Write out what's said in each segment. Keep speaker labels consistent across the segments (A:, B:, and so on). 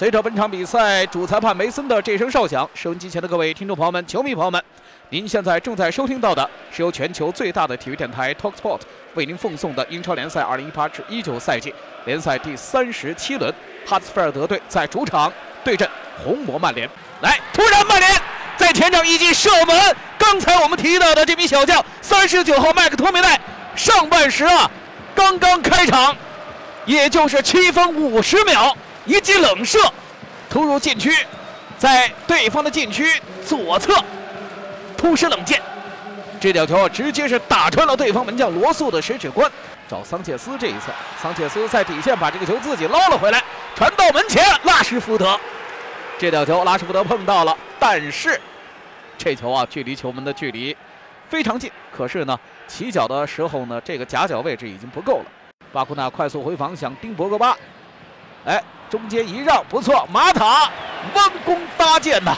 A: 随着本场比赛主裁判梅森的这声哨响，收音机前的各位听众朋友们、球迷朋友们，您现在正在收听到的是由全球最大的体育电台 Talksport 为您奉送的英超联赛2018至19赛季联赛第三十七轮，哈斯菲尔德队在主场对阵红魔曼联。来，突然曼联在前场一记射门，刚才我们提到的这名小将，三十九号麦克托米奈，上半时啊，刚刚开场，也就是七分五十秒。一记冷射，突入禁区，在对方的禁区左侧突施冷箭，这脚球直接是打穿了对方门将罗素的十指关。找桑切斯这一侧，桑切斯在底线把这个球自己捞了回来，传到门前，拉什福德。这脚球拉什福德碰到了，但是这球啊，距离球门的距离非常近。可是呢，起脚的时候呢，这个夹角位置已经不够了。巴库纳快速回防，想盯博格巴，哎。中间一让不错，马塔弯弓搭箭呐，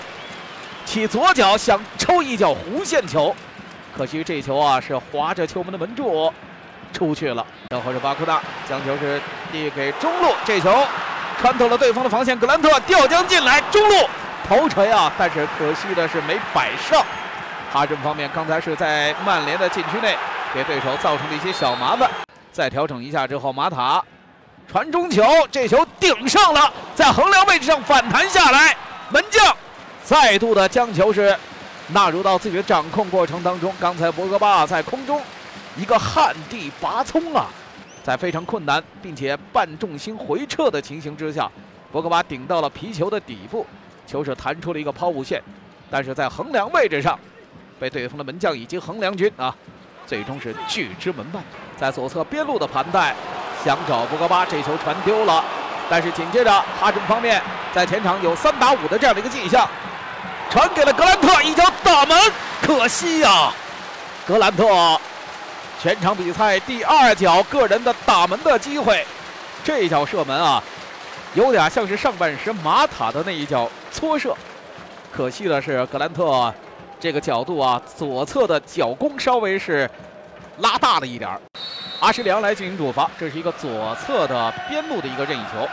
A: 起左脚想抽一脚弧线球，可惜这球啊是划着球门的门柱出去了。然后是巴库纳将球是递给中路，这球穿透了对方的防线，格兰特吊将进来，中路头锤啊，但是可惜的是没摆上。哈镇方面刚才是在曼联的禁区内给对手造成了一些小麻烦，再调整一下之后，马塔。传中球，这球顶上了，在横梁位置上反弹下来，门将再度的将球是纳入到自己的掌控过程当中。刚才博格巴在空中一个旱地拔葱啊，在非常困难并且半重心回撤的情形之下，博格巴顶到了皮球的底部，球是弹出了一个抛物线，但是在横梁位置上被对方的门将以及横梁军啊，最终是拒之门外，在左侧边路的盘带。想找博格巴，这球传丢了，但是紧接着哈镇方面在前场有三打五的这样的一个迹象，传给了格兰特，一脚打门，可惜呀，格兰特全场比赛第二脚个人的打门的机会，这一脚射门啊，有点像是上半时马塔的那一脚搓射，可惜的是格兰特这个角度啊，左侧的脚弓稍微是拉大了一点儿。阿什利杨来进行主罚，这是一个左侧的边路的一个任意球，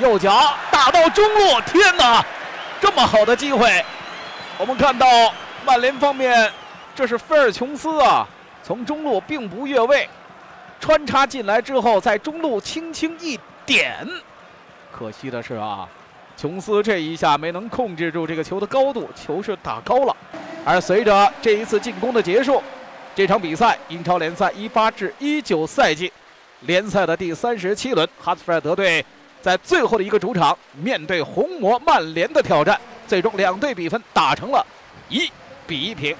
A: 右脚打到中路，天哪，这么好的机会！我们看到曼联方面，这是菲尔琼斯啊，从中路并不越位，穿插进来之后，在中路轻轻一点，可惜的是啊，琼斯这一下没能控制住这个球的高度，球是打高了，而随着这一次进攻的结束。这场比赛，英超联赛一八至一九赛季联赛的第三十七轮，哈斯菲尔德队在最后的一个主场面对红魔曼联的挑战，最终两队比分打成了一比一平。